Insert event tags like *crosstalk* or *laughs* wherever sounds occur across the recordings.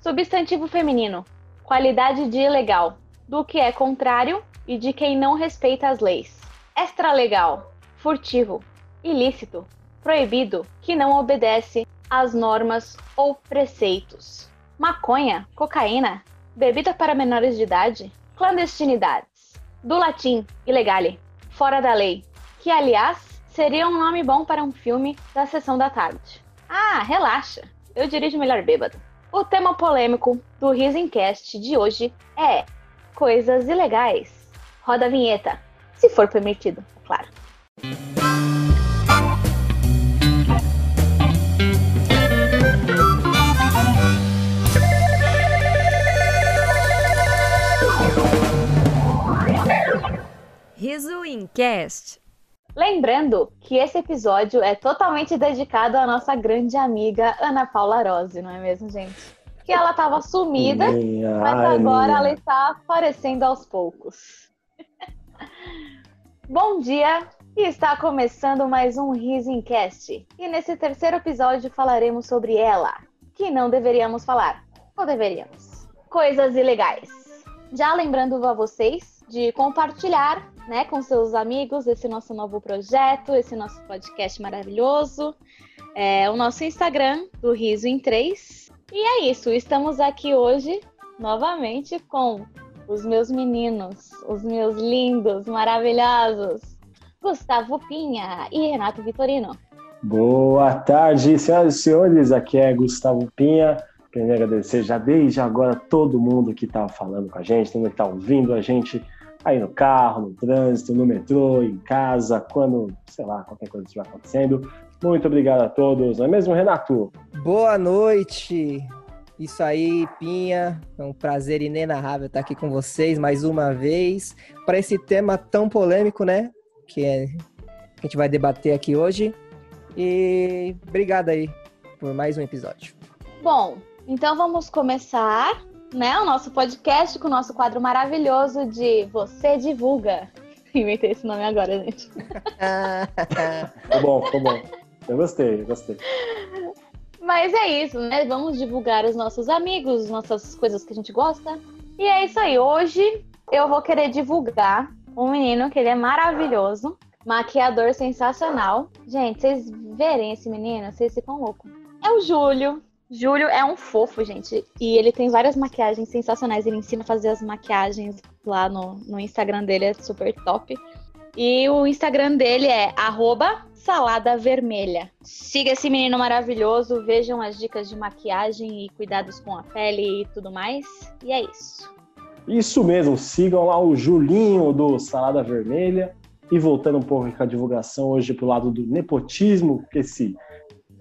Substantivo feminino. Qualidade de ilegal. Do que é contrário e de quem não respeita as leis. Extralegal. Furtivo. Ilícito. Proibido. Que não obedece às normas ou preceitos. Maconha. Cocaína. Bebida para menores de idade. Clandestinidades. Do latim. Ilegale. Fora da lei. Que, aliás, seria um nome bom para um filme da sessão da tarde. Ah, relaxa. Eu dirijo melhor bêbado. O tema polêmico do Risencast de hoje é coisas ilegais. Roda a vinheta, se for permitido, é claro. Riso Incast. Lembrando que esse episódio é totalmente dedicado à nossa grande amiga Ana Paula Rose, não é mesmo, gente? Que ela estava sumida, Minha, mas agora minha. ela está aparecendo aos poucos. *laughs* Bom dia! E está começando mais um Risencast. E nesse terceiro episódio falaremos sobre ela, que não deveríamos falar. Ou deveríamos? Coisas ilegais. Já lembrando a vocês de compartilhar né, com seus amigos esse nosso novo projeto, esse nosso podcast maravilhoso, é, o nosso Instagram do Riso em 3. E é isso, estamos aqui hoje novamente com os meus meninos, os meus lindos, maravilhosos, Gustavo Pinha e Renato Vitorino. Boa tarde, senhoras e senhores. Aqui é Gustavo Pinha. Queria agradecer já desde agora todo mundo que está falando com a gente, todo mundo que está ouvindo a gente aí no carro, no trânsito, no metrô, em casa, quando, sei lá, qualquer coisa estiver acontecendo. Muito obrigado a todos, não é mesmo, Renato? Boa noite! Isso aí, Pinha. É um prazer inenarrável estar aqui com vocês mais uma vez para esse tema tão polêmico, né? Que, é, que a gente vai debater aqui hoje. E obrigado aí por mais um episódio. Bom, então vamos começar né, o nosso podcast com o nosso quadro maravilhoso de Você Divulga. *laughs* Inventei esse nome agora, gente. Ficou *laughs* bom, ficou bom. Eu gostei, eu gostei. Mas é isso, né? Vamos divulgar os nossos amigos, nossas coisas que a gente gosta. E é isso aí. Hoje eu vou querer divulgar um menino que ele é maravilhoso, maquiador sensacional. Gente, vocês verem esse menino, vocês ficam loucos. É o Júlio. Júlio é um fofo, gente. E ele tem várias maquiagens sensacionais. Ele ensina a fazer as maquiagens lá no, no Instagram dele, é super top. E o Instagram dele é arroba salada vermelha. Siga esse menino maravilhoso, vejam as dicas de maquiagem e cuidados com a pele e tudo mais. E é isso. Isso mesmo, sigam lá o Julinho do Salada Vermelha. E voltando um pouco com a divulgação hoje pro lado do nepotismo, que esse,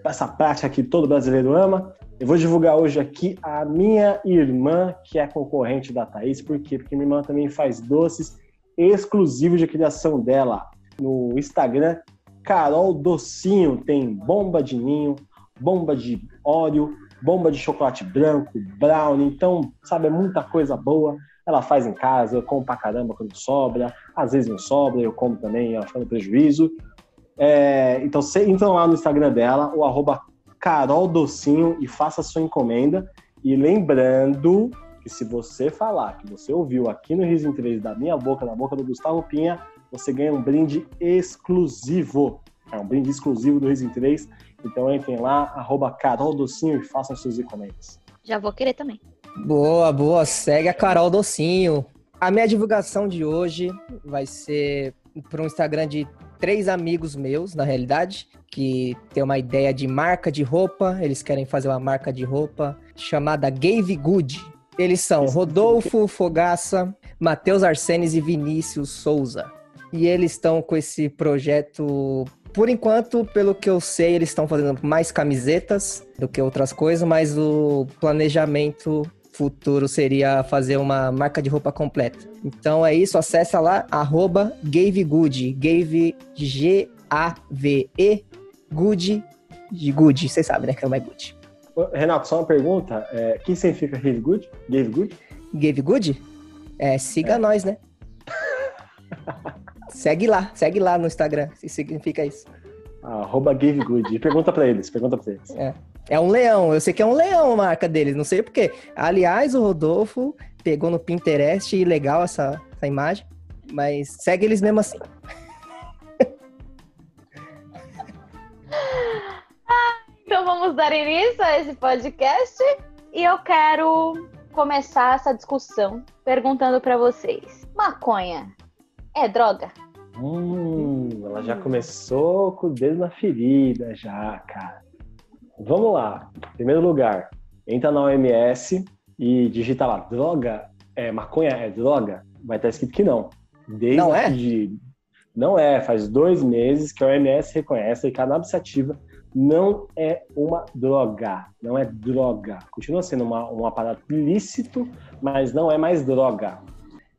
essa prática que todo brasileiro ama. Eu vou divulgar hoje aqui a minha irmã, que é concorrente da Thaís. Por quê? Porque minha irmã também faz doces exclusivos de criação dela no Instagram. Carol Docinho tem bomba de ninho, bomba de óleo, bomba de chocolate branco, brownie. Então, sabe, é muita coisa boa. Ela faz em casa, eu como pra caramba quando sobra. Às vezes não sobra, eu como também, ela fica no prejuízo. É, então, você entra lá no Instagram dela, o arroba Carol Docinho e faça sua encomenda. E lembrando que se você falar que você ouviu aqui no Riso em 3 da minha boca, da boca do Gustavo Pinha, você ganha um brinde exclusivo. É um brinde exclusivo do Riso em 3. Então entrem lá, arroba Carol Docinho e façam suas encomendas. Já vou querer também. Boa, boa. Segue a Carol Docinho. A minha divulgação de hoje vai ser para um Instagram de três amigos meus, na realidade, que tem uma ideia de marca de roupa. Eles querem fazer uma marca de roupa chamada Gave Good. Eles são Rodolfo Fogaça, Matheus Arsenes e Vinícius Souza. E eles estão com esse projeto. Por enquanto, pelo que eu sei, eles estão fazendo mais camisetas do que outras coisas, mas o planejamento futuro seria fazer uma marca de roupa completa. Então é isso, acessa lá, arroba Gavegood, Gave, G-A-V-E, Good, de Good, vocês sabem, né, que é o mais Good. Renato, só uma pergunta. É, o que significa Give Good? Give Good? Gave Good? É, siga nós, né? *laughs* segue lá, segue lá no Instagram, se significa isso. Arroba Give Good. E pergunta pra eles, pergunta pra eles. É. É um leão, eu sei que é um leão a marca deles, não sei porquê. Aliás, o Rodolfo pegou no Pinterest e legal essa, essa imagem, mas segue eles mesmo assim. *laughs* Então vamos dar início a esse podcast e eu quero começar essa discussão perguntando para vocês: maconha é droga? Hum, ela já começou com o dedo na ferida, já, cara. Vamos lá. Em primeiro lugar, entra na OMS e digita lá, droga, é, maconha é droga? Vai estar escrito que não. Desde Não é? Não é, faz dois meses que a OMS reconhece que a cannabis sativa não é uma droga, não é droga. Continua sendo uma, um aparato ilícito, mas não é mais droga.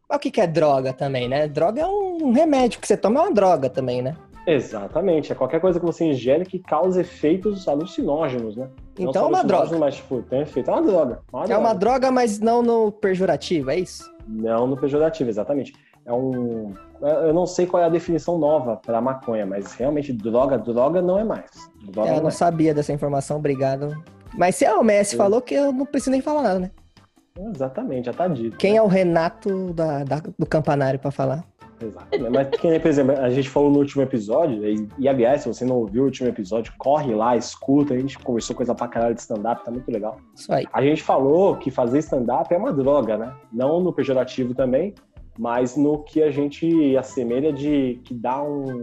Mas o que, que é droga também, né? Droga é um remédio que você toma, é uma droga também, né? Exatamente, é qualquer coisa que você ingere que cause efeitos alucinógenos, né? Então é uma droga. Mas, tipo, tem efeito. É uma droga. Uma É uma droga. droga, mas não no pejorativo, é isso? Não no pejorativo, exatamente. É um. Eu não sei qual é a definição nova para maconha, mas realmente droga, droga não é mais. Droga É, eu não não é. sabia dessa informação, obrigado. Mas se a OMS Sim. falou que eu não preciso nem falar nada, né? Exatamente, já tá dito. Quem é o Renato da, da- do campanário pra falar? Exatamente. Mas, por exemplo, a gente falou no último episódio, e, e, aliás, se você não ouviu o último episódio, corre lá, escuta, a gente conversou coisa pra caralho de stand-up, tá muito legal. Isso aí. A gente falou que fazer stand-up é uma droga, né? Não no pejorativo também, mas no que a gente assemelha de que dá um.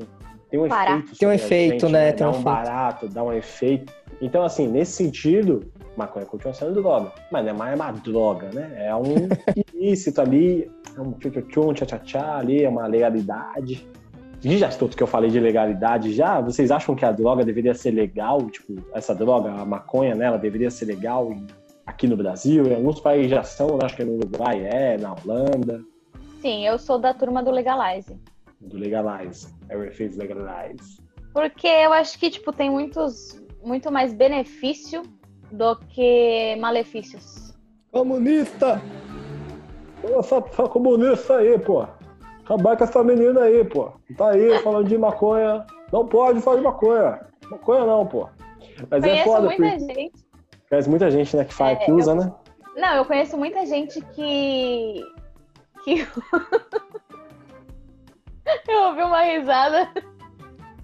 Tem um efeito. Tem um efeito, gente, né? Tem Dá um um efeito. barato, dá um efeito. Então, assim, nesse sentido, maconha continua sendo droga. Mas não é mais uma droga, né? É um *laughs* ilícito ali, é um tchum tchá-tchá-tchá ali, é uma legalidade. E já tudo que eu falei de legalidade já, vocês acham que a droga deveria ser legal? Tipo, essa droga, a maconha nela, deveria ser legal aqui no Brasil? Em alguns países já são, eu acho que no Uruguai é, na Holanda, Sim, eu sou da turma do Legalize. do Legalize. Everything's Legalize. Porque eu acho que, tipo, tem muitos, muito mais benefício do que malefícios. Comunista! Essa, essa comunista aí, pô. Acabar com essa menina aí, pô. Tá aí falando de maconha. Não pode falar de maconha. Maconha não, pô. Mas é Conheço foda, muita porque gente. conhece muita gente, né, que, faz, É, que usa, né? Não, eu conheço muita gente que. que. *laughs* eu ouvi uma risada.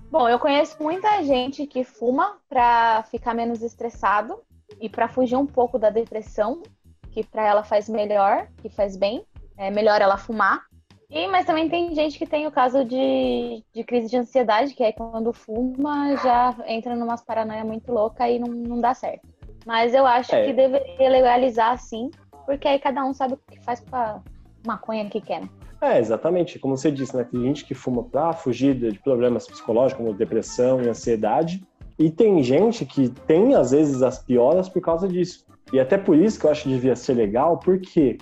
Bom, eu conheço muita gente que fuma pra ficar menos estressado e pra fugir um pouco da depressão, que pra ela faz melhor, que faz bem. É melhor ela fumar. E, mas também tem gente que tem o caso de, de crise de ansiedade, que aí quando fuma já entra numas paranoia muito louca e não, não dá certo. Mas eu acho É. que deveria legalizar sim, porque aí cada um sabe o que faz com a maconha que quer. né? É, exatamente. Como você disse, né? Tem gente que fuma pra fugir de problemas psicológicos, como depressão e ansiedade. E tem gente que tem, às vezes, as pioras por causa disso. E até por isso que eu acho que devia ser legal, porque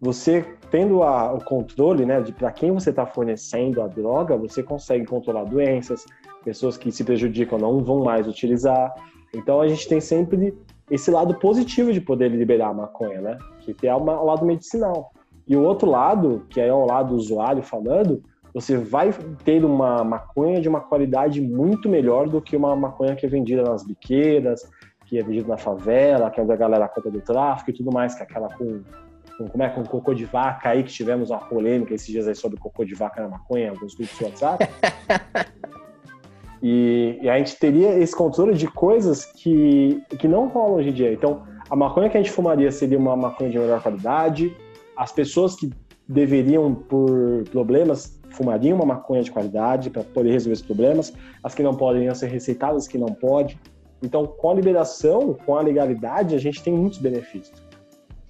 você tendo a- o controle, né, de para quem você está fornecendo a droga, você consegue controlar doenças, pessoas que se prejudicam não vão mais utilizar. Então a gente tem sempre esse lado positivo de poder liberar a maconha, né? Que é o lado medicinal. E o outro lado, que é o lado usuário falando, você vai ter uma maconha de uma qualidade muito melhor do que uma maconha que é vendida nas biqueiras, que é vendida na favela, que é onde a galera compra do tráfico e tudo mais, que é aquela com, com como é com cocô de vaca aí que tivemos uma polêmica esses dias aí sobre cocô de vaca na maconha, alguns grupos do WhatsApp. *laughs* E, e a gente teria esse controle de coisas que, que não rolam hoje em dia. Então, a maconha que a gente fumaria seria uma maconha de melhor qualidade. As pessoas que deveriam, por problemas, fumariam uma maconha de qualidade para poder resolver os problemas. As que não podem iam ser receitadas, as que não podem. Então, com a liberação, com a legalidade, a gente tem muitos benefícios.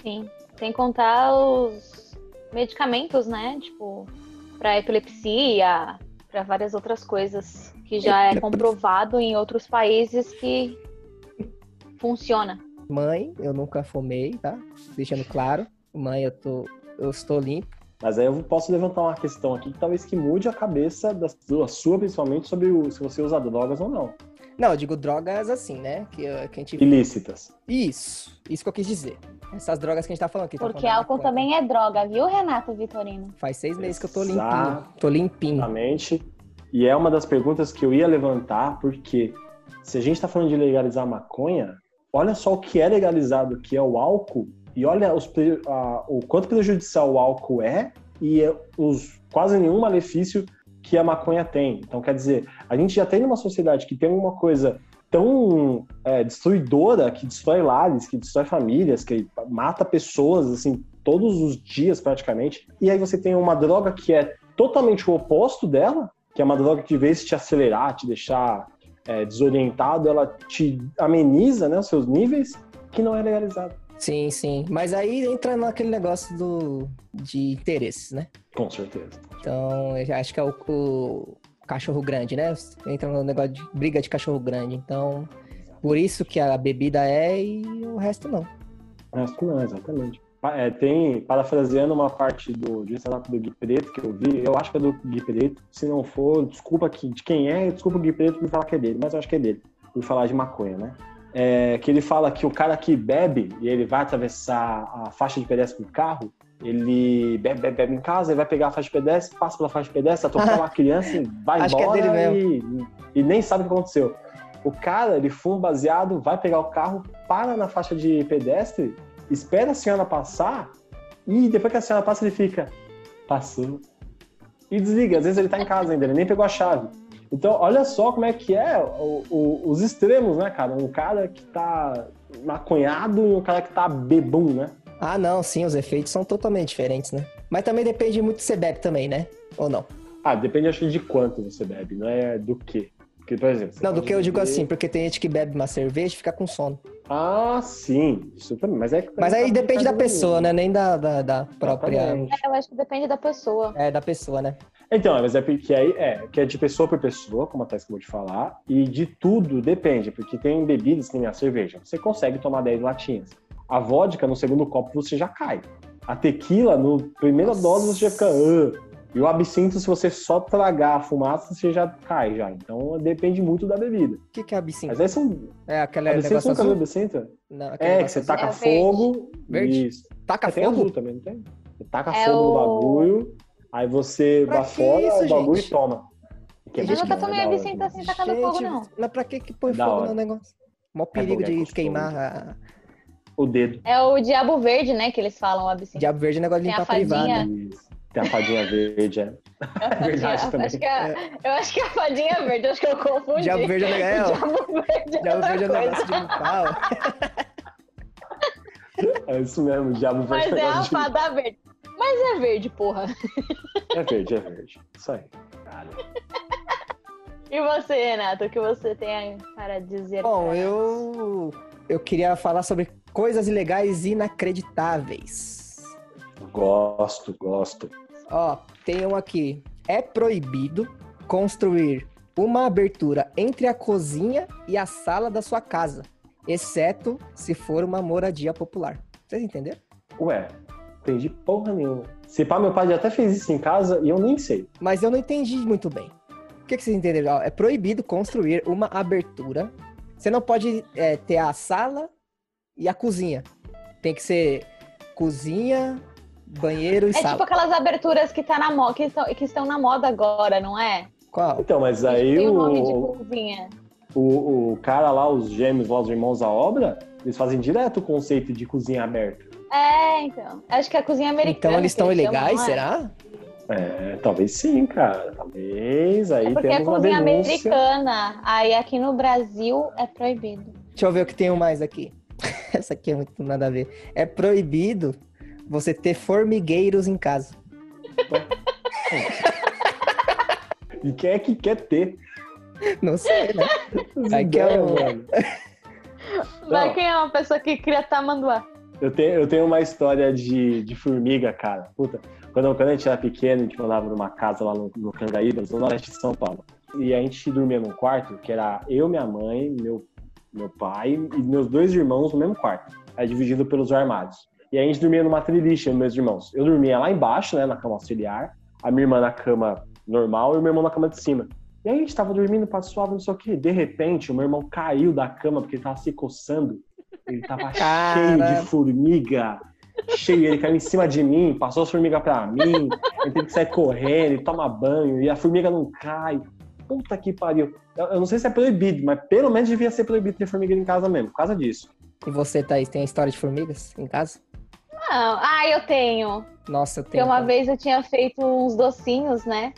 Sim. Sem contar os medicamentos, né? Tipo, para epilepsia, para várias outras coisas que já é comprovado em outros países que funciona. Mãe, eu nunca fumei, tá? Deixando claro. Mãe, eu tô. Eu estou limpo. Mas aí eu posso levantar uma questão aqui que talvez que mude a cabeça da da sua, principalmente, sobre o, se você usa drogas ou não. Não, eu digo drogas assim, né? Que, eh, que a gente. Ilícitas. Isso, isso que eu quis dizer. Essas drogas que a gente tá falando aqui. tá Porque falando da álcool também é droga, viu, Renato Vitorino? Faz seis meses que eu tô limpinho. Tô limpinho. Exatamente. E é uma das perguntas que eu ia levantar, porque se a gente está falando de legalizar a maconha, olha só o que é legalizado, que é o álcool, e olha os, a, o quanto prejudicial o álcool é e os quase nenhum malefício que a maconha tem. Então, quer dizer, a gente já tem uma sociedade que tem uma coisa tão é, destruidora, que destrói lares, que destrói famílias, que mata pessoas, assim, todos os dias praticamente. E aí você tem uma droga que é totalmente o oposto dela, que é uma droga que, em vez te acelerar, te deixar é, desorientado, ela te ameniza né, os seus níveis, que não é legalizado. Sim, sim. Mas aí entra naquele negócio do, de interesses, né? Com certeza. Então, eu acho que é o, o cachorro grande, né? Entra no negócio de briga de cachorro grande. Então, por isso que a bebida é e o resto não. O resto não, exatamente. É, tem, parafraseando uma parte do, de do Gui Preto que eu vi, eu acho que é do Gui Preto, se não for, desculpa aqui, de quem é, desculpa o Gui Preto por falar que é dele, mas eu acho que é dele, por falar de maconha, né? É, que ele fala que o cara que bebe e ele vai atravessar a faixa de pedestre com o carro, ele bebe, bebe, bebe, em casa, ele vai pegar a faixa de pedestre, passa pela faixa de pedestre, atropela uma criança e vai Acho embora é e, e, nem sabe o que aconteceu. O cara, ele fuma baseado, vai pegar o carro, para na faixa de pedestre, espera a senhora passar e depois que a senhora passa, ele fica, passou. E desliga. Às vezes ele tá em casa ainda, ele nem pegou a chave. Então, olha só como é que é o, o, os extremos, né, cara? Um cara que tá maconhado e um cara que tá bebum, né? Ah, não, sim, os efeitos são totalmente diferentes, né? Mas também depende muito se você bebe também, né? Ou não? Ah, depende, acho de quanto você bebe, não é do que. Porque, por exemplo. Não, do que eu digo assim, porque tem gente que bebe uma cerveja e fica com sono. Ah, sim, isso também. Mas, é, mas aí depende da pessoa, né? Nem da, da, da própria. É, eu acho que depende da pessoa. É, da pessoa, né? Então, mas é porque aí é, que é de pessoa por pessoa, como a Thais acabou de falar, e de tudo depende, porque tem bebidas que nem a cerveja. Você consegue tomar 10 latinhas. A vodka, no segundo copo, você já cai. A tequila, no primeira Nossa. dose, você já fica. Uh, e o absinto, se você só tragar a fumaça, você já cai já. Então depende muito da bebida. O que, que é absinto? Mas aí são. É aquela absinto negócio azul? absinto? Não, é, que você taca é fogo. Verde? Isso. Taca é, fogo? Tem azul também, não tem? Você taca é fogo o... no bagulho, aí você pra bafora isso, o bagulho gente? e toma. Que é eu nunca tomei absinto assim tacando gente, fogo, não. Mas pra que que põe da fogo hora. no negócio? Mó perigo de queimar a... o dedo. É o diabo verde, né, que eles falam, o absinto. Diabo verde é negócio de limpar privado. Isso. Tem a fadinha verde, é. *laughs* é verdade também. Acho a, eu acho que a fadinha verde, acho que eu confundi. Diabo verde é *laughs* legal. Diabo verde é, Diabo verde é negócio de limpar. *laughs* É isso mesmo, diabo verde. Mas é, é a fada verde. Mas é verde, porra. É verde, é verde. Isso aí. Cara. E você, Renato, o que você tem para dizer? Bom, eu eu queria falar sobre coisas ilegais inacreditáveis. Gosto, gosto. Ó, tem um aqui. É proibido construir uma abertura entre a cozinha e a sala da sua casa, exceto se for uma moradia popular. Vocês entenderam? Ué, entendi porra nenhuma. Se pá, meu pai já até fez isso em casa e eu nem sei. Mas eu não entendi muito bem. O que, que vocês entenderam? É proibido construir uma abertura. Você não pode é, ter a sala e a cozinha. Tem que ser cozinha, banheiro e é sala. É tipo aquelas aberturas que, tá na mo que, estão, que estão na moda agora, não é? Qual? Então, mas aí Tem o... nome de cozinha. O, o cara lá, os gêmeos lá, os irmãos à obra, eles fazem direto o conceito de cozinha aberta. É, então. Acho que a cozinha americana. Então eles estão ilegais, chamam, é? será? É, talvez sim, cara. Talvez. Aí é porque temos é cozinha americana. Aí aqui no Brasil é proibido. Deixa eu ver o que tem mais aqui. *laughs* Essa aqui é muito nada a ver. É proibido você ter formigueiros em casa. *laughs* e quem é que quer ter? Não sei, né? Vai que é um... Vai quem é uma pessoa que cria tamanduá. Eu tenho, eu tenho uma história de, de formiga, cara. Puta, quando, quando a gente era pequeno, a gente morava numa casa lá no, no Cangaíba, no norte de São Paulo. E a gente dormia num quarto que era eu, minha mãe, meu, meu pai e meus dois irmãos no mesmo quarto. Aí dividido pelos armários. E a gente dormia numa triliche, meus irmãos. Eu dormia lá embaixo, né, na cama auxiliar, a minha irmã na cama normal e o meu irmão na cama de cima. E aí a gente tava dormindo, passo suave, não sei o quê. De repente, o meu irmão caiu da cama porque ele tava se coçando. Ele tava Cara. cheio de formiga. Cheio, ele caiu em cima de mim, passou as formigas pra mim. Ele teve que sair correndo, tomar banho, e a formiga não cai. puta que pariu. Eu, eu não sei se é proibido, mas pelo menos devia ser proibido ter formiga em casa mesmo, por causa disso. E você, Thaís, tem a história de formigas em casa? Não, ah, eu tenho. Nossa, eu Porque tenho. uma cara. vez eu tinha feito uns docinhos, né?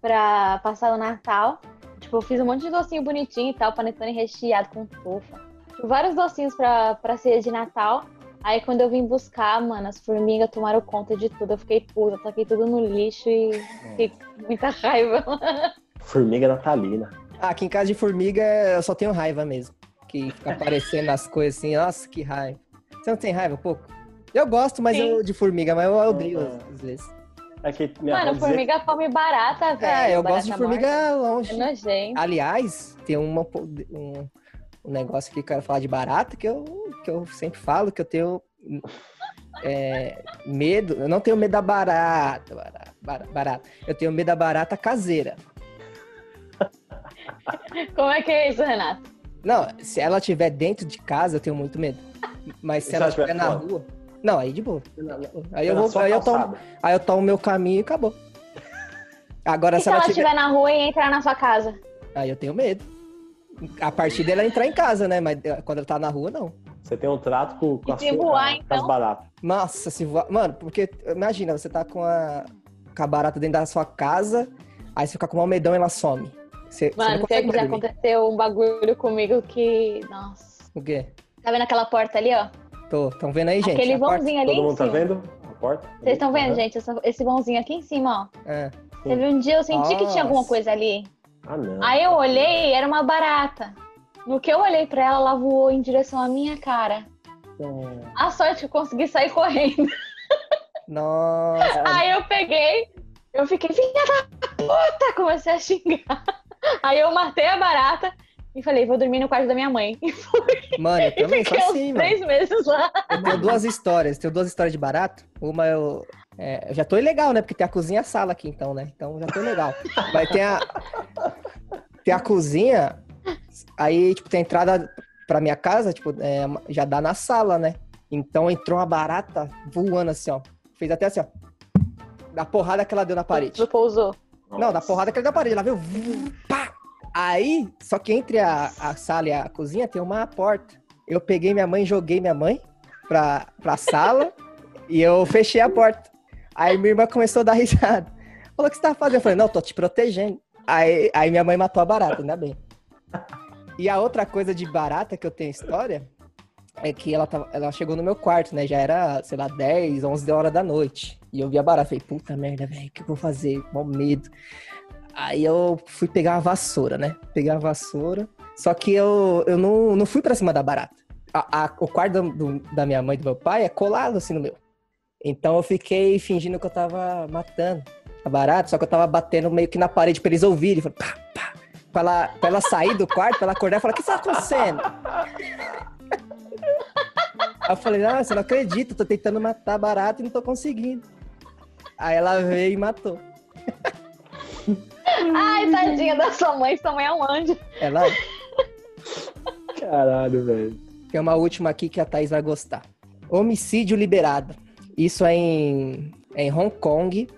Pra passar o Natal. Tipo, eu fiz um monte de docinho bonitinho e tal, panetone recheado com trufa. Vários docinhos pra, pra ceia de Natal. Aí quando eu vim buscar, mano, as formigas tomaram conta de tudo. Eu fiquei puta, taquei tudo no lixo e fiquei com muita raiva. *laughs* Formiga natalina. Ah, aqui em casa de formiga eu só tenho raiva mesmo. Que fica aparecendo as coisas assim, nossa, que raiva. Você não tem raiva um pouco? Eu gosto mas Sim. eu, de formiga, mas eu odeio às vezes. É que minha Mano, formiga come barata, velho. É, eu barata gosto de formiga morta. É longe. nojento. Aliás, tem uma, um, um negócio que eu quero falar de barata que eu, que eu sempre falo, que eu tenho é, medo. Eu não tenho medo da barata, barata, bara- barata. Eu tenho medo da barata caseira. Como é que é isso, Renato? Não, se ela estiver dentro de casa, eu tenho muito medo. Mas se ela estiver estiver na fora? rua. Não, aí de boa. Aí eu, vou, aí, eu tomo, aí eu tomo meu caminho e acabou. Agora, E se se ela ela tiver. estiver na rua e entrar na sua casa? Aí eu tenho medo. A partir dela entrar em casa, né? Mas eh, quando ela tá na rua, não. Você tem um trato com, com E as, se com voar, as- com as então? baratas. Nossa, se voar. Mano, porque imagina, você tá com a, com a barata dentro da sua casa, aí você fica com mal medão e ela some. Você, você Mano, consegue que já dormir. aconteceu um bagulho comigo que. Nossa. O quê? Tá vendo aquela porta ali, ó? Tô, tão vendo aí, gente? Aquele vãozinho ali Todo em mundo tá vendo a porta? Vocês estão vendo, Aham. gente? Essa- Esse vãozinho aqui em cima, ó. É. Teve um dia eu senti que tinha alguma Nossa. coisa ali. Ah, não. Aí eu olhei, era uma barata. No que eu olhei pra ela, ela voou em direção à minha cara. Hum. A sorte que eu consegui sair correndo. Nossa. *laughs* Aí eu peguei, eu fiquei, filha da puta! Comecei a xingar. Aí eu matei a barata e falei, vou dormir no quarto da minha mãe. *laughs* Mano, eu E também sou fiquei uns assim, mano. três meses lá. Eu tenho duas histórias. Tenho duas histórias de barato. Uma eu. É, eu já tô ilegal, né? Porque tem a cozinha e a sala aqui, então, né? Então já tô ilegal. Mas tem a. Tem a cozinha. Aí, tipo, tem a entrada pra minha casa, tipo, é, já dá na sala, né? Então entrou uma barata voando assim, ó. Fez até assim, ó. Da porrada que ela deu na parede. Tu pousou. Não, da porrada que ela deu na parede. Ela veio. Pá! Aí, só que entre a, a sala e a cozinha tem uma porta. Eu peguei minha mãe, joguei minha mãe pra, pra sala *laughs* e eu fechei a porta. Aí minha irmã começou a dar risada. Falou, o que você tá fazendo? Eu falei, não, tô te protegendo. Aí, aí minha mãe matou a barata, ainda bem. E a outra coisa de barata que eu tenho história é que ela, tava, ela chegou no meu quarto, né? Já era, sei lá, 10, 11 horas da noite. E eu vi a barata. Falei, puta merda, velho, o que eu vou fazer? Mó medo. Aí eu fui pegar a vassoura, né? Pegar a vassoura. Só que eu, eu não, não fui pra cima da barata. A- a- o quarto do- da minha mãe e do meu pai é colado assim no meu. Então eu fiquei fingindo que eu tava matando a barata, só que eu tava batendo meio que na parede pra eles ouvirem. Falei, pá, pá. Pra ela, pra ela sair do quarto, pra ela acordar e falar, o que tá acontecendo? Aí eu falei, nossa, eu não acredito, tô tentando matar a barata e não tô conseguindo. Aí ela veio e matou. Ai, tadinha da sua mãe, sua mãe é um anjo. Ela Caralho, velho. tem uma última aqui que a Thaís vai gostar. Homicídio liberado. Isso é em, é em Hong Kong.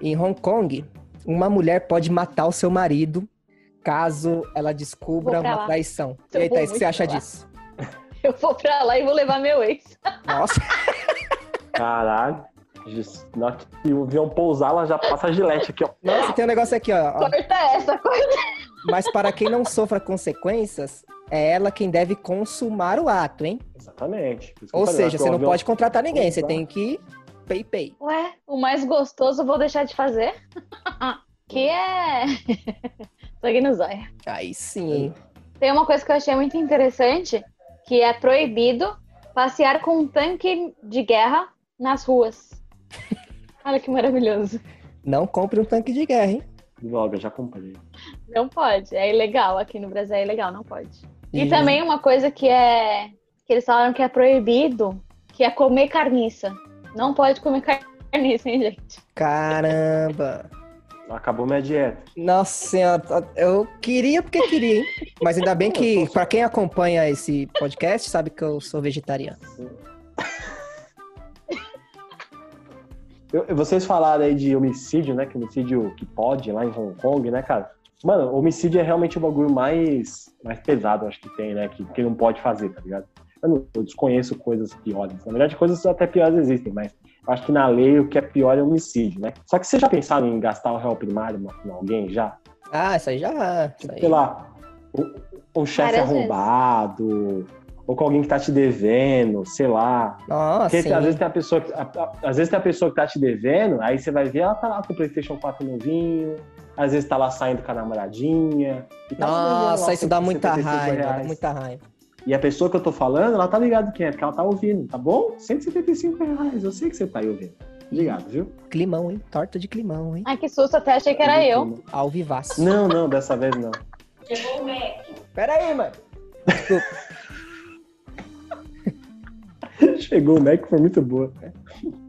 Em Hong Kong, uma mulher pode matar o seu marido caso ela descubra uma lá. traição. Eu E aí, vou Thaís, o que você acha lá. disso? *laughs* Eu vou pra lá e vou levar meu ex. Nossa, *laughs* Caralho. Na hora que o avião pousar, ela já passa a gilete aqui, ó. nossa, tem um negócio aqui, ó. ó. Corta essa, corta. Mas para quem não sofra consequências, é ela quem deve consumar o ato, hein? Exatamente. Ou seja, você não pode contratar ninguém, você tem que pay pay. Ué, o mais gostoso eu vou deixar de fazer. *laughs* que é. *laughs* Sangue no zóio. Aí sim? Tem uma coisa que eu achei muito interessante, que é proibido passear com um tanque de guerra nas ruas. *laughs* Olha que maravilhoso. Não compre um tanque de guerra, hein? Droga, já comprei. Não pode, é ilegal. Aqui no Brasil é ilegal, não pode. E também uma coisa que é. que eles falaram que é proibido, que é comer carniça. Não pode comer carniça, hein, gente? Caramba! Acabou minha dieta. Nossa senhora, eu queria porque queria, hein? Mas ainda bem *laughs* que, pra quem acompanha esse podcast, sabe que eu sou vegetariano. Eu- vocês falaram aí de homicídio, né? Que homicídio que pode lá em Hong Kong, né, cara? Mano, homicídio é realmente o bagulho mais, mais pesado, acho que tem, né? Que, que não pode fazer, tá ligado? Eu, não, eu desconheço coisas piores. Na verdade, coisas até piores existem, mas eu acho que na lei o que é pior é homicídio, né? Só que você já pensaram em gastar o réu primário em alguém já? Ah, isso aí já. Isso aí. Sei lá, um, um chefe arrombado, ou com alguém que tá te devendo, sei lá. Nossa, Porque sim. às vezes tem a pessoa que, a- a- às vezes tem a pessoa que tá te devendo, aí você vai ver, ela tá lá com o PlayStation 4 novinho, às vezes tá lá saindo com a namoradinha. e tá lá Nossa, isso dá muita 175 raiva, dá muita raiva. E a pessoa que eu tô falando, ela tá ligada quem é, porque ela tá ouvindo, tá bom? 175 reais, eu sei que você tá aí ouvindo. Ligado, viu? Climão, hein? Torta de climão, hein? Ai, que susto, até achei que era eu. Ao vivaço. Não, não, dessa vez não. Pera aí, mano. Chegou o Mac, foi muito boa.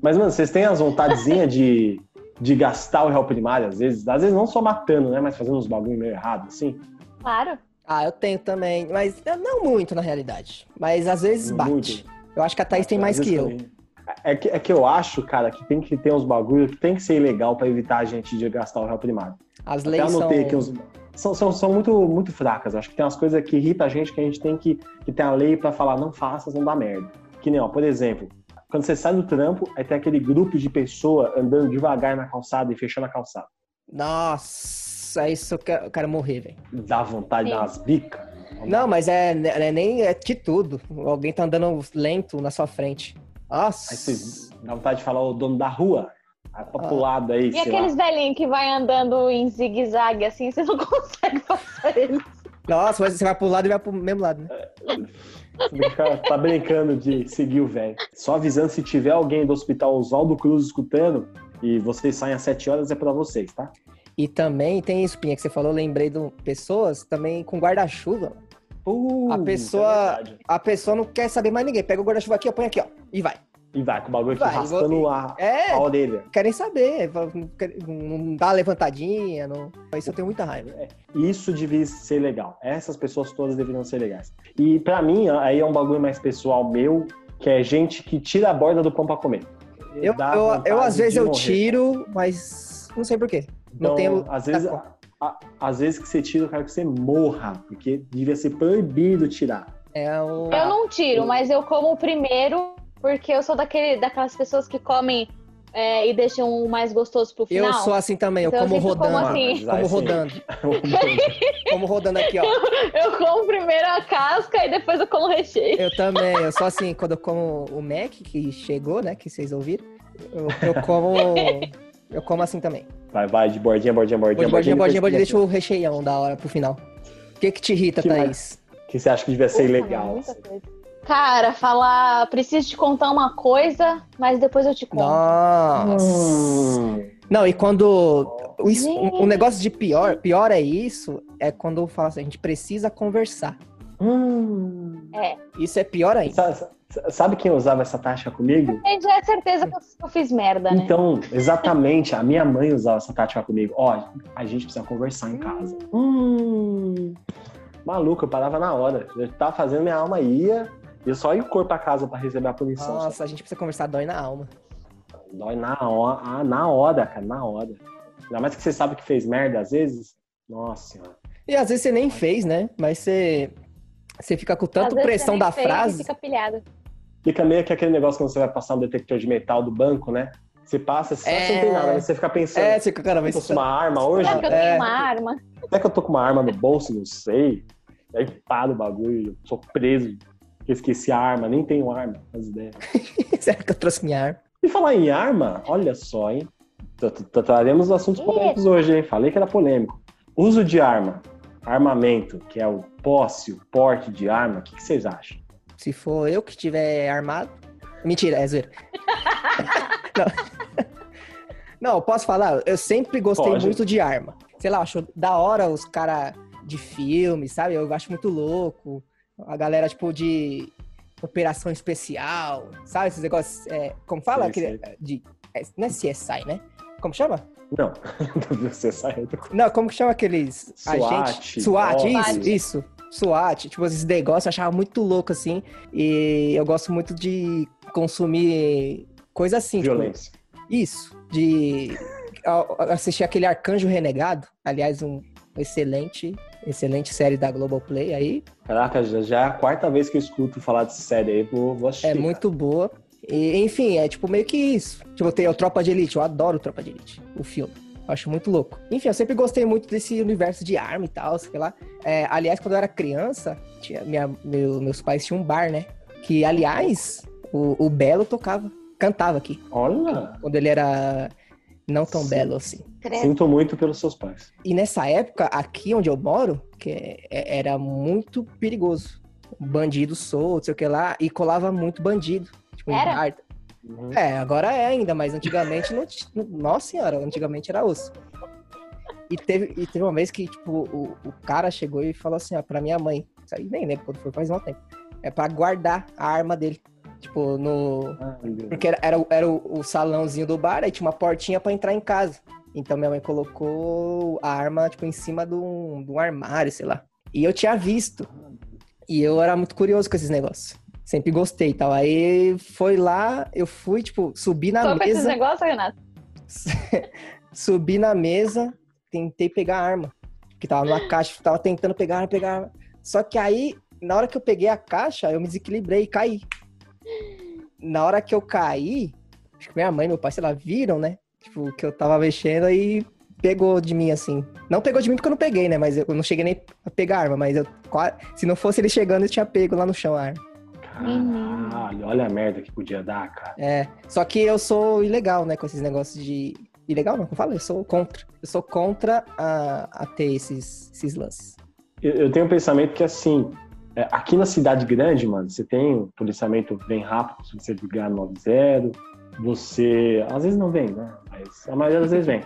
Mas, mano, vocês têm as vontadezinhas de, de gastar o réu primário, às vezes? Às vezes não só matando, né? Mas fazendo uns bagulho meio errado, assim. Claro. Ah, eu tenho também, mas não muito na realidade. Mas às vezes bate. Muito. Eu acho que a Thaís tem mais que eu. também. É que, é que eu acho, cara, que tem que ter uns bagulho que tem que ser ilegal pra evitar a gente de gastar o réu primário. As Até leis são. aqui uns. São, são, são muito, muito fracas. Acho que tem umas coisas que irritam a gente que a gente tem que, que ter a lei pra falar, não faça, não dá merda. Que nem, ó, por exemplo, quando você sai do trampo, aí tem aquele grupo de pessoa andando devagar na calçada e fechando a calçada. Nossa, isso eu quero, eu quero morrer, velho. Dá vontade de dar umas bicas. Não, mas é, é nem é de tudo. Alguém tá andando lento na sua frente. Nossa. Aí você dá vontade de falar, o dono da rua, vai pra Ah. pro lado aí, E sei aqueles lá. velhinhos que vai andando em zigue-zague assim, você não *laughs* consegue passar eles. Nossa, mas você vai pro lado e vai pro mesmo lado, né? *laughs* Fica- tá brincando de seguir o velho. Só avisando, se tiver alguém do hospital Oswaldo Cruz escutando e vocês saem às 7 horas, é pra vocês, tá? E também tem isso, Pinha, que você falou, lembrei de pessoas também com guarda-chuva. Uh, A é pessoa- verdade. A pessoa não quer saber mais ninguém. Pega o guarda-chuva aqui, ó, põe aqui, ó. E vai. E vai, com o bagulho aqui Vai, raspando vou- a, É, a orelha. querem saber. não dá levantadinha. Não... Isso eu tenho muita raiva. Isso devia ser legal. Essas pessoas todas deveriam ser legais. E pra mim, aí é um bagulho mais pessoal meu, que é gente que tira a borda do pão pra comer. Eu, eu, eu, às vezes, eu morrer. tiro, mas não sei porquê. Então, Não tenho- às vezes, a- a- às vezes que você tira, eu quero que você morra, porque devia ser proibido tirar. É um... Eu não tiro, mas eu como primeiro, porque eu sou daquele, daquelas pessoas que comem é, e deixam o mais gostoso pro final. Eu sou assim também, eu Então eu como como rodando. assim. Mas *laughs* aí Como rodando. Como rodando aqui, ó. Eu como primeiro a casca e depois eu como o recheio. Eu também, eu sou assim, quando eu como o Mac, que chegou, né, que vocês ouviram, eu, eu como... Eu como assim também. Vai, vai, de bordinha, bordinha, bordinha. Bordinha, bordinha, bordinha, depois deixa o recheião da hora pro final. O que que te irrita, Que Thaís? que você acha que devia ser Puta, legal? muita coisa. Cara, falar, preciso te contar uma coisa, mas depois eu te conto. Nossa. Hum, Não, e quando. O, negócio de pior, pior é isso, é quando fala assim, a gente precisa conversar. hum. Isso é pior ainda. Sa- sa- Sabe quem usava essa tática comigo? Gente, já é certeza que eu fiz merda, né? Então, exatamente, a minha mãe usava essa tática comigo. Ó, a gente precisa conversar em casa. Hum. Maluco, eu parava na hora. Eu tava fazendo minha alma ia, e eu só ia o corpo pra casa pra receber a punição. Nossa, a gente precisa conversar, dói na alma. Dói na hora, ah, na hora, cara, na hora. Ainda mais que você sabe que fez merda às vezes. Nossa senhora. E às vezes você nem fez, né? Mas você, você fica com vezes pressão da fez frase. Fica pilhada. Fica meio que aquele negócio quando você vai passar um detector de metal do banco, né? Você passa, você É. não tem nada, aí você fica pensando. É, você fica, cara, mas eu tô com uma arma hoje? Será que eu É. tenho uma arma? Será que eu tô com uma arma no bolso? Não sei. Aí para o bagulho, eu sou preso. Esqueci a arma, nem tenho arma, as ideias. *laughs* será que eu trouxe minha arma? E falar em arma, olha só, hein? Tra- tra- Traremos assuntos polêmicos hoje, hein? Falei que era polêmico. Uso de arma, armamento, que é o posse, o porte de arma, o que, que vocês acham? Se for eu que estiver armado. Mentira, é zoeira. *laughs* Não. *laughs* Não, eu posso falar? Eu sempre gostei Pode. muito de arma. Sei lá, acho da hora os caras de filme, sabe? Eu acho muito louco. A galera, tipo, de operação especial, sabe? Esses negócios. é, como fala? Aquele- de, é, não é CSI, né? Como chama? Não, você saiu do... Não, como que chama aqueles SWAT, agentes? SWAT, isso, isso. SWAT, tipo, esses negócios eu achava muito louco, assim. E eu gosto muito de consumir coisa assim, tipo, violência. isso. De *laughs* assistir aquele Arcanjo Renegado. Aliás, um, excelente, excelente série da Globoplay aí. Caraca, já, já é a quarta vez que eu escuto falar dessa série aí, vou, vou assistir. É muito boa. E, enfim, é tipo meio que isso. Tipo, tem o Tropa de Elite, eu adoro Tropa de Elite, o filme. Eu acho muito louco. Enfim, eu sempre gostei muito desse universo de arma e tal, sei lá. É, aliás, quando eu era criança, tinha, minha, meu- meus pais tinham um bar, né? Que, aliás, o, o Belo tocava, cantava aqui. Olha, Quando ele era não tão Sim. belo assim. Credo. sinto muito pelos seus pais. E nessa época, aqui onde eu moro, que é- é- era muito perigoso. Bandido solto, sei o que lá, e colava muito bandido. Tipo, em Era? bar. Uhum. É, agora é ainda, mas antigamente não tinha. Nossa senhora, antigamente era osso. E teve, e teve uma vez que, tipo, o, o cara chegou e falou assim, ó, pra minha mãe. Isso aí nem lembro quando foi, faz um tempo. É pra guardar a arma dele. Tipo, no. Ai, meu Deus. Porque era, era, o- era o, o salãozinho do bar, aí tinha uma portinha pra entrar em casa. Então minha mãe colocou a arma, tipo, em cima de um, de um armário, sei lá. E eu tinha visto. E eu era muito curioso com esses negócios. Sempre gostei e tal. Aí foi lá, eu fui, tipo, subi na Só com esses mesa. negócios, Renato? *laughs* subi na mesa, tentei pegar a arma. Que tava numa caixa, tava tentando pegar a arma, pegar a arma. Só que aí, na hora que eu peguei a caixa, eu me desequilibrei e caí. Na hora que eu caí, acho que minha mãe e meu pai, sei lá, viram, né? Tipo, que eu tava mexendo e pegou de mim, assim. Não pegou de mim porque eu não peguei, né? Mas eu não cheguei nem a pegar a arma, mas eu quase... Se não fosse ele chegando, eu tinha pego lá no chão a arma. Caralho, olha a merda que podia dar, cara. É. Só que eu sou ilegal, né? Com esses negócios de. Ilegal não, como eu falo, eu sou contra. Eu sou contra a, a ter esses, esses lances. Eu, eu tenho um pensamento que, assim, é, aqui na cidade grande, mano, você tem um policiamento bem rápido, se você ligar 90, você... Às vezes não vem, né? Mas a maioria das vezes vem.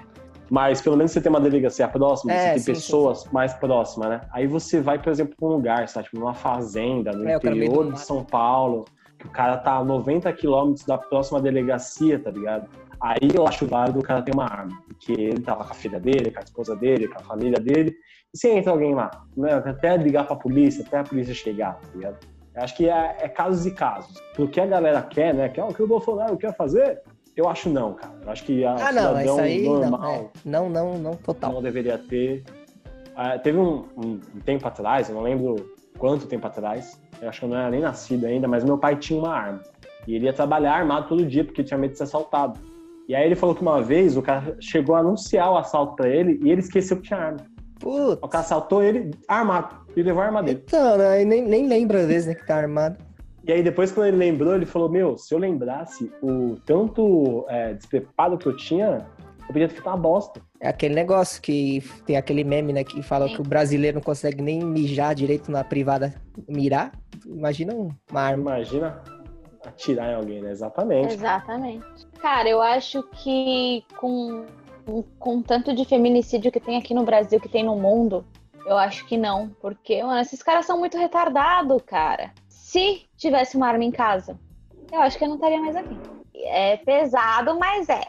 Mas pelo menos você tem uma delegacia próxima, É, você tem sim, sim, pessoas mais próximas, né? Aí você vai, por exemplo, pra um lugar, sabe? Tipo, numa fazenda, no É, interior de. São Paulo, que o cara tá a 90 quilômetros da próxima delegacia, tá ligado? Aí eu acho válido o cara ter uma arma, porque ele tava com a filha dele, com a esposa dele, com a família dele. E se entra alguém lá, né? até ligar pra polícia, até a polícia chegar, tá ligado? Eu acho que é, é casos e casos. Porque a galera quer, né? Que é o que o Bolsonaro quer fazer. Eu acho não, cara. Eu acho que a Ah, não, cidadão isso aí não. normal é. Não, não, não, total. não deveria ter. Ah, teve um, um- um tempo atrás, eu não lembro quanto tempo atrás, eu acho que eu não era nem nascido ainda, mas meu pai tinha uma arma. E ele ia trabalhar armado todo dia porque tinha medo de ser assaltado. E aí ele falou que uma vez o cara chegou a anunciar o assalto pra ele e ele esqueceu que tinha arma. O Putz. cara assaltou ele armado e levou a arma dele. Então, né? Nem, nem lembra às vezes, né, que tá armado. E aí depois quando ele lembrou, ele falou, meu, se eu lembrasse o tanto é, despreparo que eu tinha, eu podia ter feito uma bosta. É aquele negócio que tem aquele meme, né, que fala Sim. que o brasileiro não consegue nem mijar direito na privada mirar. Imagina um- uma arma. Imagina atirar em alguém, né? Exatamente. Exatamente. Cara, eu acho que com, com tanto de feminicídio que tem aqui no Brasil, que tem no mundo, eu acho que não. Porque, mano, esses caras são muito retardados, cara. Se tivesse uma arma em casa, eu acho que eu não estaria mais aqui. É pesado, mas é.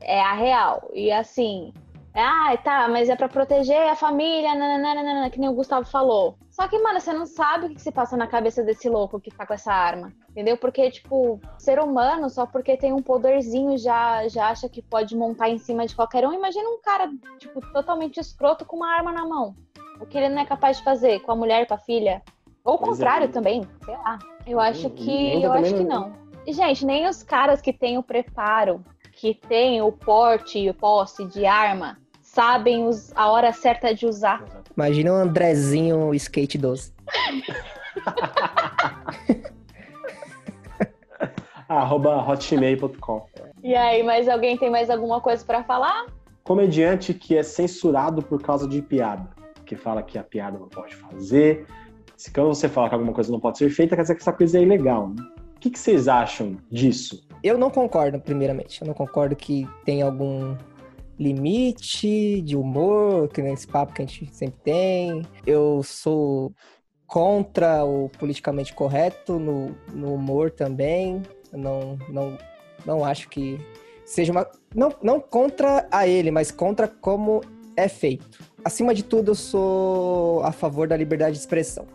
É a real. E assim, ah, tá, mas é pra proteger a família, nananana, que nem o Gustavo falou. Só que, mano, você não sabe o que se passa na cabeça desse louco que tá com essa arma. Entendeu? Porque, tipo, ser humano, só porque tem um poderzinho, já, já acha que pode montar em cima de qualquer um. Imagina um cara, tipo, totalmente escroto com uma arma na mão. O que ele não é capaz de fazer com a mulher, com a filha. Ou o é. contrário também, sei lá. Eu acho que. Eu acho que não- não. E, gente, nem os caras que têm o preparo, que têm o porte e o posse de arma, sabem os- a hora certa de usar. Imagina um Andrezinho Skate 12. *laughs* Arroba hotmail.com. E aí, mais alguém tem mais alguma coisa pra falar? Comediante que é censurado por causa de piada. Que fala que a piada não pode fazer. Se quando você fala que alguma coisa não pode ser feita, quer dizer que essa coisa é ilegal. Né? O que, que vocês acham disso? Eu não concordo, primeiramente. Eu não concordo que tem algum limite de humor, que nem esse papo que a gente sempre tem. Eu sou contra o politicamente correto no, no humor também. Não, não, não acho que seja uma. Não, não contra a ele, mas contra como é feito. Acima de tudo, eu sou a favor da liberdade de expressão.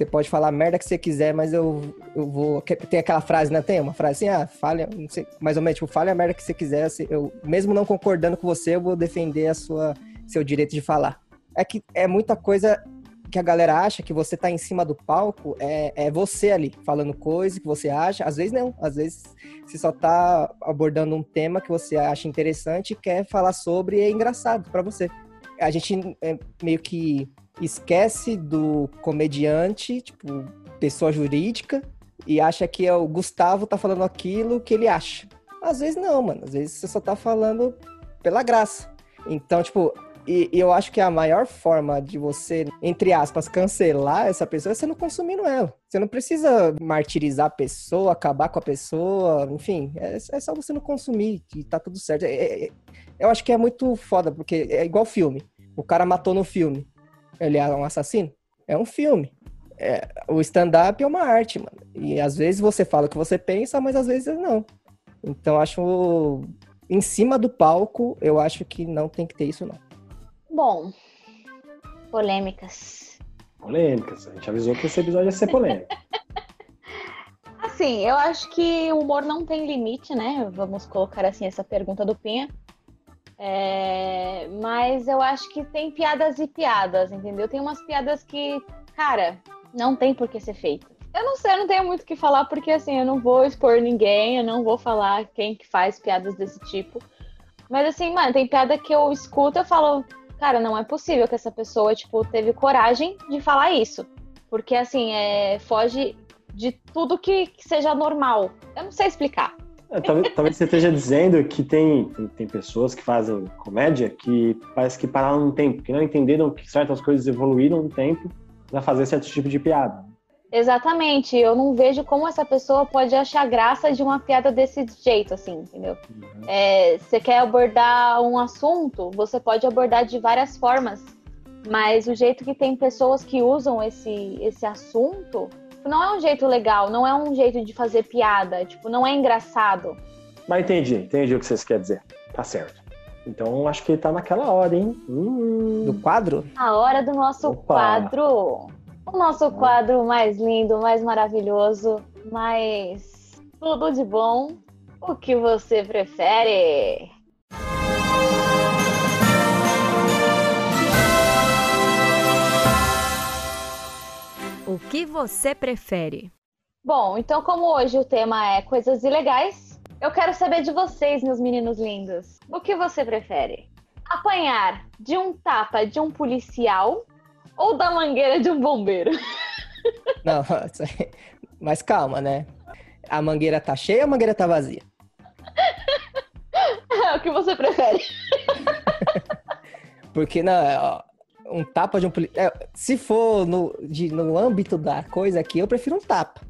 Você pode falar a merda que você quiser, mas eu, eu vou. Tem aquela frase, né? Tem uma frase assim, ah, fale, sei, mais ou menos, tipo, fale a merda que você quiser. Eu, mesmo não concordando com você, eu vou defender a sua, seu direito de falar. é que é muita coisa que a galera acha que você tá em cima do palco, é, é você ali falando coisa que você acha. Às vezes não, às vezes você só tá abordando um tema que você acha interessante e quer falar sobre e é engraçado para você. A gente é, meio que esquece do comediante, tipo, pessoa jurídica, e acha que é o Gustavo tá falando aquilo que ele acha. Às vezes não, mano. Às vezes você só tá falando pela graça. Então, tipo, e, e, eu acho que a maior forma de você, entre aspas, cancelar essa pessoa é você não consumindo ela. Você não precisa martirizar a pessoa, acabar com a pessoa, enfim, é, é só você não consumir e tá tudo certo. É, é, é, eu acho que é muito foda, porque é igual filme. O cara matou no filme. Ele é um assassino? É um filme. É, o stand-up é uma arte, mano. E às vezes você fala o que você pensa, mas às vezes não. Então acho. Em cima do palco, eu acho que não tem que ter isso, não. Bom, polêmicas. Polêmicas. A gente avisou que esse episódio ia ser polêmico. *laughs* assim, eu acho que o humor não tem limite, né? Vamos colocar assim essa pergunta do Pinha. É... Mas eu acho que tem piadas e piadas, entendeu? Tem umas piadas que, cara, não tem por que ser feito. Eu não sei, eu não tenho muito o que falar, porque assim, eu não vou expor ninguém, eu não vou falar quem que faz piadas desse tipo. Mas assim, mano, tem piada que eu escuto e falo, cara, não é possível que essa pessoa, tipo, teve coragem de falar isso. Porque, assim, é, foge de tudo que, que seja normal. Eu não sei explicar. É, talvez, talvez, você esteja dizendo que tem, tem, tem, pessoas que fazem comédia que parece que pararam no tempo, que não entenderam que certas coisas evoluíram no tempo para fazer certo tipo de piada. Exatamente. Eu não vejo como essa pessoa pode achar graça de uma piada desse jeito, assim, entendeu? Uhum. É, você quer abordar um assunto, você pode abordar de várias formas, mas o jeito que tem pessoas que usam esse, esse assunto não é um jeito legal, não é um jeito de fazer piada, tipo, não é engraçado. Mas entendi, entendi o que vocês querem dizer. Tá certo. Então acho que tá naquela hora, hein? Hum. Do quadro? A hora do nosso Opa. quadro o nosso quadro mais lindo, mais maravilhoso, mais tudo de bom. O que você prefere? O que você prefere? Bom, então como hoje o tema é coisas ilegais, eu quero saber de vocês, meus meninos lindos. O que você prefere? Apanhar de um tapa de um policial ou da mangueira de um bombeiro? *laughs* Não, *laughs* mas calma, né? A mangueira tá cheia ou a mangueira tá vazia? É *laughs* o que você prefere. Porque, não, ó, um tapa de um policial. É, se for no, de, no âmbito da coisa aqui, eu prefiro um tapa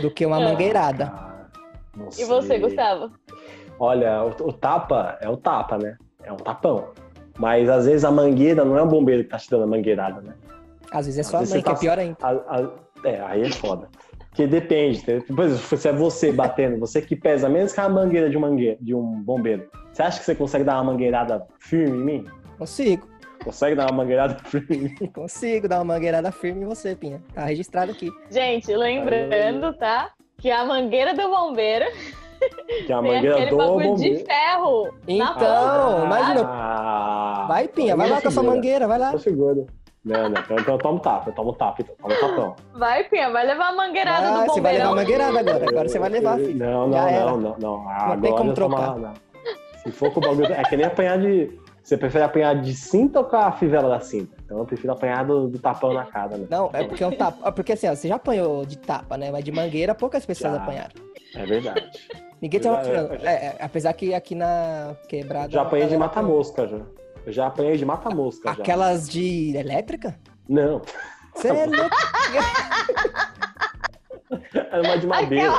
do que uma é. mangueirada. Ah, e você, Gustavo? Olha, o, o, tapa é o tapa, né? É um tapão. Mas às vezes a mangueira não é um bombeiro que tá te dando a mangueirada, né? Às vezes é só a mãe, tá... que é pior ainda. A, a... É, aí é foda. Porque depende. Por exemplo, se é você batendo, você que pesa menos que a mangueira de um, mangueira, de um bombeiro. Você acha que você consegue dar uma mangueirada firme em mim? Consigo. Consegue dar uma mangueirada *laughs* firme? Consigo dar uma mangueirada firme em você, Pinha. Tá registrado aqui. Gente, lembrando, tá? Que a mangueira do bombeiro *laughs* que a mangueira aquele do bagulho bombeiro. de ferro. Então, imagina. Ah, vai, Pinha, vai lá com a sua mangueira, vai lá. Tô seguro. Não, não, então, então eu tomo tapa, eu tomo tapa, então, tomo tapão. Vai, Pinha, vai levar a mangueirada ah, do bombeirão. Você vai levar a mangueirada agora, agora você vai levar, filho. Não, não, não, não, não, ah, não. tem como trocar. Tomar, Se for com o bagulho, é que nem apanhar de... Você prefere apanhar de cinta ou com a fivela da cinta? Então eu prefiro apanhar do, do tapão na cara, né? Não, é porque é um tapa. É porque assim, ó, você já apanhou de tapa, né? Mas de mangueira poucas pessoas já. apanharam. É verdade. Ninguém tava tirando. É, é, apesar que aqui na quebrada. Já apanhei de mata-mosca já. Eu já apanhei de mata-mosca. Aquelas já. de elétrica? Não. Você é *laughs* louco? Era uma de madeira.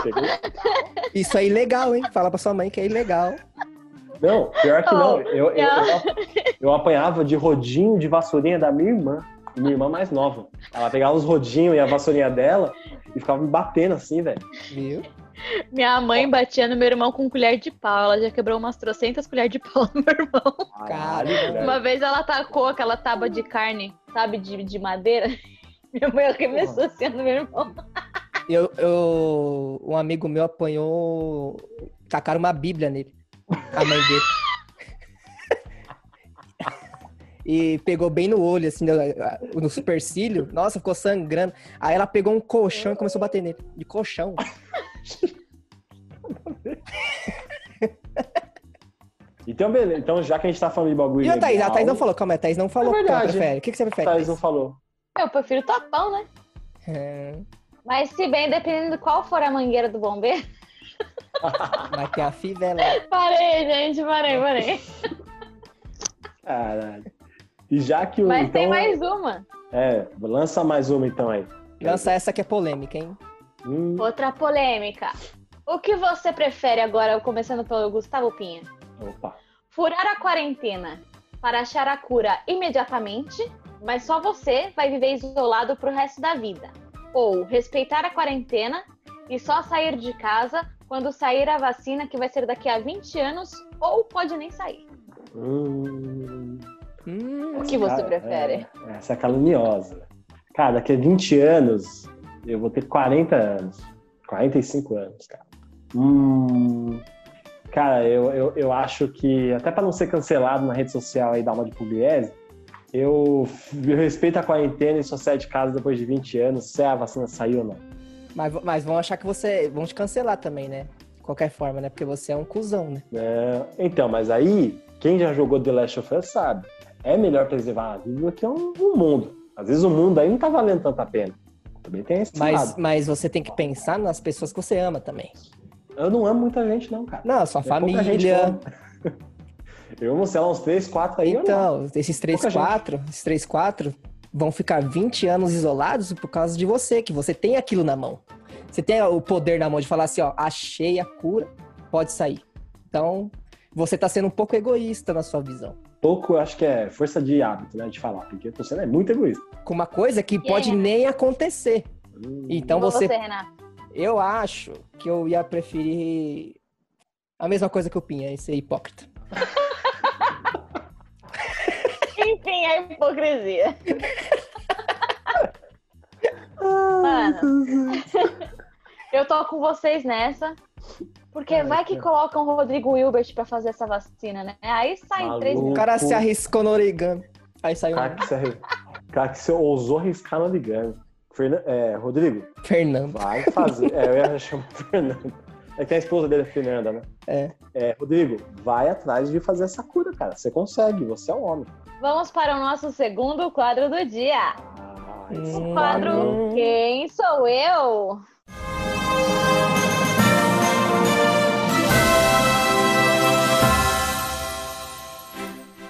Isso é ilegal, hein? Fala pra sua mãe que é ilegal. Não, pior que não. Eu, eu, eu, eu, apanhava de rodinho de vassourinha da minha irmã. Minha irmã mais nova. Ela pegava os rodinhos e a vassourinha dela e ficava me batendo assim, velho. Viu? Minha mãe batia no meu irmão com colher de pau. Ela já quebrou umas trocentas colheres de pau no meu irmão. Caralho, Uma vez ela tacou aquela tábua de carne, sabe, de, de madeira. *laughs* Minha mãe arremessou assim no meu irmão. Eu, eu, um amigo meu apanhou. Tacaram uma bíblia nele. A mãe dele. e pegou bem no olho, assim, no, no supercílio. Nossa, ficou sangrando. Aí ela pegou um colchão e começou a bater nele. De colchão. Então, beleza. Então, já que a gente tá falando de bagulho E a Thaís? A Thaís não falou, calma aí, a Thaís não falou É o que ela verdade. prefere. O que, que você A prefere? Thaís não falou. Eu prefiro topão, né? É, Mas se bem, dependendo de qual for a mangueira do bombeiro. Vai ter a fivela. Parei, gente, parei, parei. Caralho. E já que o. Mas então, tem mais uma. É, lança mais uma então aí. Lança essa que é polêmica, hein? Hum, Outra polêmica. O que você prefere agora, começando pelo Gustavo Pinha? opa. Furar a quarentena para achar a cura imediatamente, mas só você vai viver isolado pro resto da vida. Ou respeitar a quarentena e só sair de casa quando sair a vacina, que vai ser daqui a 20 anos, ou pode nem sair. Hum, Hum, O que você cara, prefere? é, essa é caluniosa. Cara, daqui a 20 anos, eu vou ter 40 anos. 45 anos, cara. Hum, cara, eu, eu, eu acho que, até para não ser cancelado na rede social aí, dar uma de pugliese, eu, eu respeito a quarentena e só saio de casa depois de 20 anos, se a vacina saiu ou não. Mas, mas vão achar que você. Vão te cancelar também, né? De qualquer forma, né? Porque você é um cuzão, né? É, então, mas aí, quem já jogou The Last of Us sabe, é melhor preservar a vida do que um, um mundo. Às vezes o mundo aí não tá valendo tanta pena. Também tem esse Mas, lado. mas você tem que pensar nas pessoas que você ama também. Eu não amo muita gente, não, cara. Não, sua É gente família. *laughs* Eu amo, sei lá, uns 3, 4 aí. Então, esses três, Pouca gente. quatro, esses três, quatro vão ficar 20 anos isolados por causa de você, que você tem aquilo na mão. Você tem o poder na mão de falar assim, ó, achei a cura, pode sair. Então, você tá sendo um pouco egoísta na sua visão. Pouco, eu acho que é força de hábito, né, de falar, porque você é muito egoísta. Com uma coisa que pode Yeah. nem acontecer. Hum, Então E você, Renato? eu acho que eu ia preferir a mesma coisa que o Pinha, ser hipócrita. *laughs* Enfim, a hipocrisia. *laughs* eu tô com vocês nessa. Porque Ai, vai que cara. colocam o Rodrigo Hilbert pra fazer essa vacina, né? Aí saem Maluco. três O cara se arriscou no origami. Aí saiu Cara, que você, cara, que você ousou arriscar no ligando. Fernan... É, Rodrigo, Fernando. vai fazer. é, eu ia chamar o Fernando. É que a esposa dele é Fernanda, né? É. É, Rodrigo, vai atrás de fazer essa cura, cara. Você consegue, você é um homem. Vamos para o nosso segundo quadro do dia. Ah. O quadro Quem Sou Eu?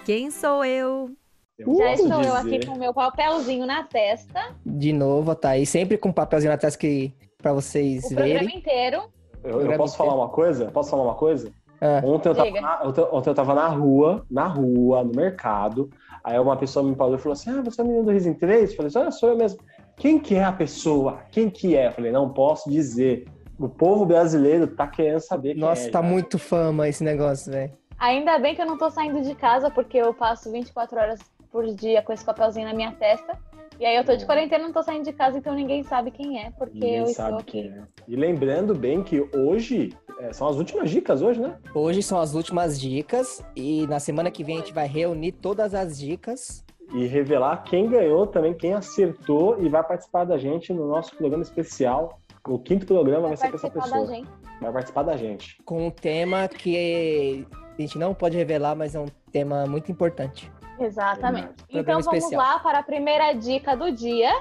Quem sou eu? eu Já estou eu dizer- aqui com o meu papelzinho na testa, De novo, tá aí sempre com um papelzinho na testa que pra vocês o programa verem. inteiro. Eu, eu posso falar uma coisa? Posso falar uma coisa? Ah. Ontem eu, na, ontem, ontem eu tava na rua, na rua, no mercado. Aí uma pessoa me falou e falou assim: Ah, você é o menino do Risin 3? Eu falei assim: Olha, sou eu mesmo. Quem que é a pessoa? Quem que é? Eu falei: Não posso dizer. O povo brasileiro tá querendo saber quem Nossa, é. tá já. muito fama esse negócio, velho. Ainda bem que eu não tô saindo de casa, porque eu passo 24 horas por dia com esse papelzinho na minha testa. E aí eu tô de quarentena, não tô saindo de casa, então ninguém sabe quem é, porque Ninguém eu sabe estou quem aqui. é. E lembrando bem que hoje é, são as últimas dicas hoje, né? Hoje são as últimas dicas e na semana que vem a gente vai reunir todas as dicas. E revelar quem ganhou também, quem acertou e vai participar da gente no nosso programa especial. O quinto programa vai, Vai ser com essa participar pessoa. da gente. Vai participar da gente. Com um tema que a gente não pode revelar, mas é um tema muito importante. Exatamente. Então vamos especial. lá para a primeira dica do dia.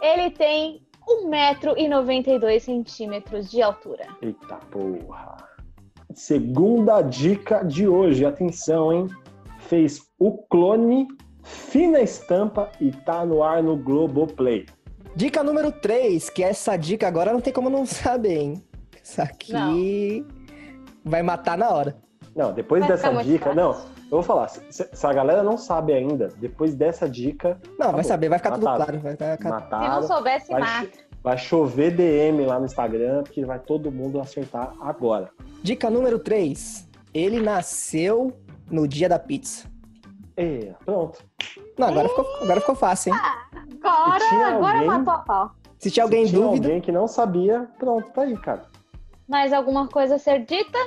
Ele tem 1,92m de altura. Eita porra. Segunda dica de hoje, atenção, hein? Fez o clone, fina estampa e tá no ar no Globoplay. Dica número 3, que essa dica agora não tem como não saber, hein? Isso aqui vai matar na hora. Não, depois Vai dessa dica, fácil. não, eu vou falar, se, se- a galera não sabe ainda, depois dessa dica, Não, vai Acabou. saber, vai ficar tudo Matado. claro. Vai ficar... Se não mataram, soubesse, vai, mata. vai chover DM lá no Instagram, porque vai todo mundo acertar agora. Dica número 3. Ele nasceu no dia da pizza. É, pronto. Não, agora ficou, agora ficou fácil, hein? Agora, Se tinha agora alguém- matou a pau. Se tinha alguém em Se tinha dúvida, alguém que não sabia, pronto, tá aí, cara. Mais alguma coisa a ser dita?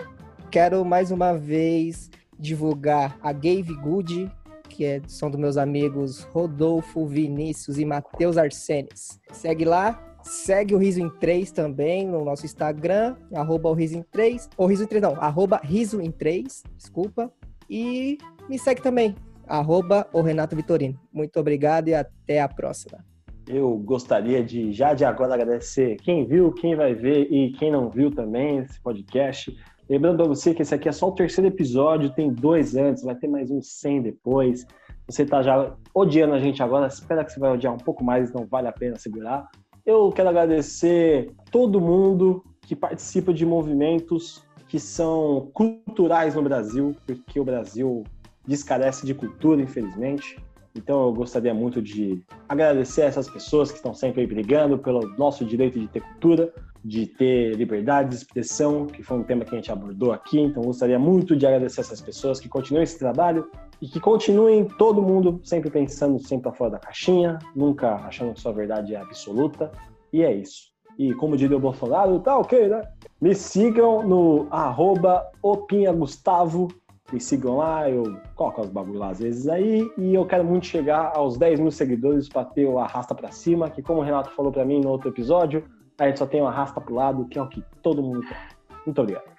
quero mais uma vez divulgar a Gave Good, que é, são dos meus amigos Rodolfo, Vinícius e Matheus Arsenes. Segue lá, Segue o Riso em 3 também no nosso Instagram, arroba o Riso em 3. Ou Riso em 3 não, arroba Riso em 3, desculpa. E me segue também, arroba o Renato Vitorino. Muito obrigado e até a próxima. Eu gostaria de já de agora agradecer quem viu, quem vai ver e quem não viu também esse podcast. Lembrando para você que esse aqui é só o terceiro episódio, tem dois antes, vai ter mais uns 100 depois. Você está já odiando a gente agora, espera que você vai odiar um pouco mais, não vale a pena segurar. Eu quero agradecer todo mundo que participa de movimentos que são culturais no Brasil, porque o Brasil descarece de cultura, infelizmente. Então eu gostaria muito de agradecer a essas pessoas que estão sempre brigando pelo nosso direito de ter cultura, de ter liberdade de expressão, que foi um tema que a gente abordou aqui. Então gostaria muito de agradecer essas pessoas que continuem esse trabalho e que continuem todo mundo sempre pensando sempre fora da caixinha, nunca achando que sua verdade é absoluta. E é isso. E como diria o Bolsonaro, tá ok, né? Me sigam no arroba opinhagustavo me sigam lá, eu coloco os bagulho lá às vezes aí, e eu quero muito chegar aos 10 mil seguidores para ter o arrasta para cima, que como o Renato falou para mim no outro episódio, a gente só tem o arrasta pro lado, que é o que todo mundo quer. Muito obrigado.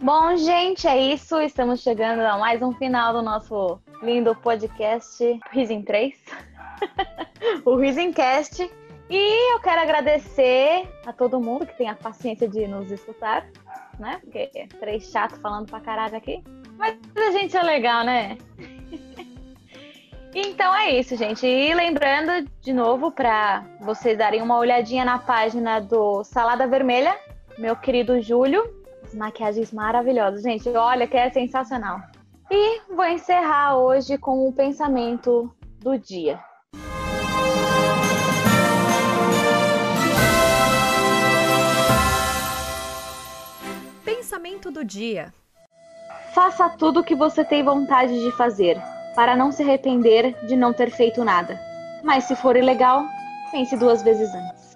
Bom, gente, é isso. Estamos chegando a mais um final do nosso lindo podcast Risin 3. *laughs* o Risencast. E eu quero agradecer a todo mundo que tem a paciência de nos escutar, né? Porque é três chatos falando pra caralho aqui. Mas a gente é legal, né? *laughs* Então é isso, gente. E lembrando de novo para vocês darem uma olhadinha na página do Salada Vermelha, meu querido Júlio. As maquiagens maravilhosas, gente. Olha que é sensacional. E vou encerrar hoje com o pensamento do dia. Pensamento do dia. Faça tudo o que você tem vontade de fazer, para não se arrepender de não ter feito nada. Mas se for ilegal, pense duas vezes antes.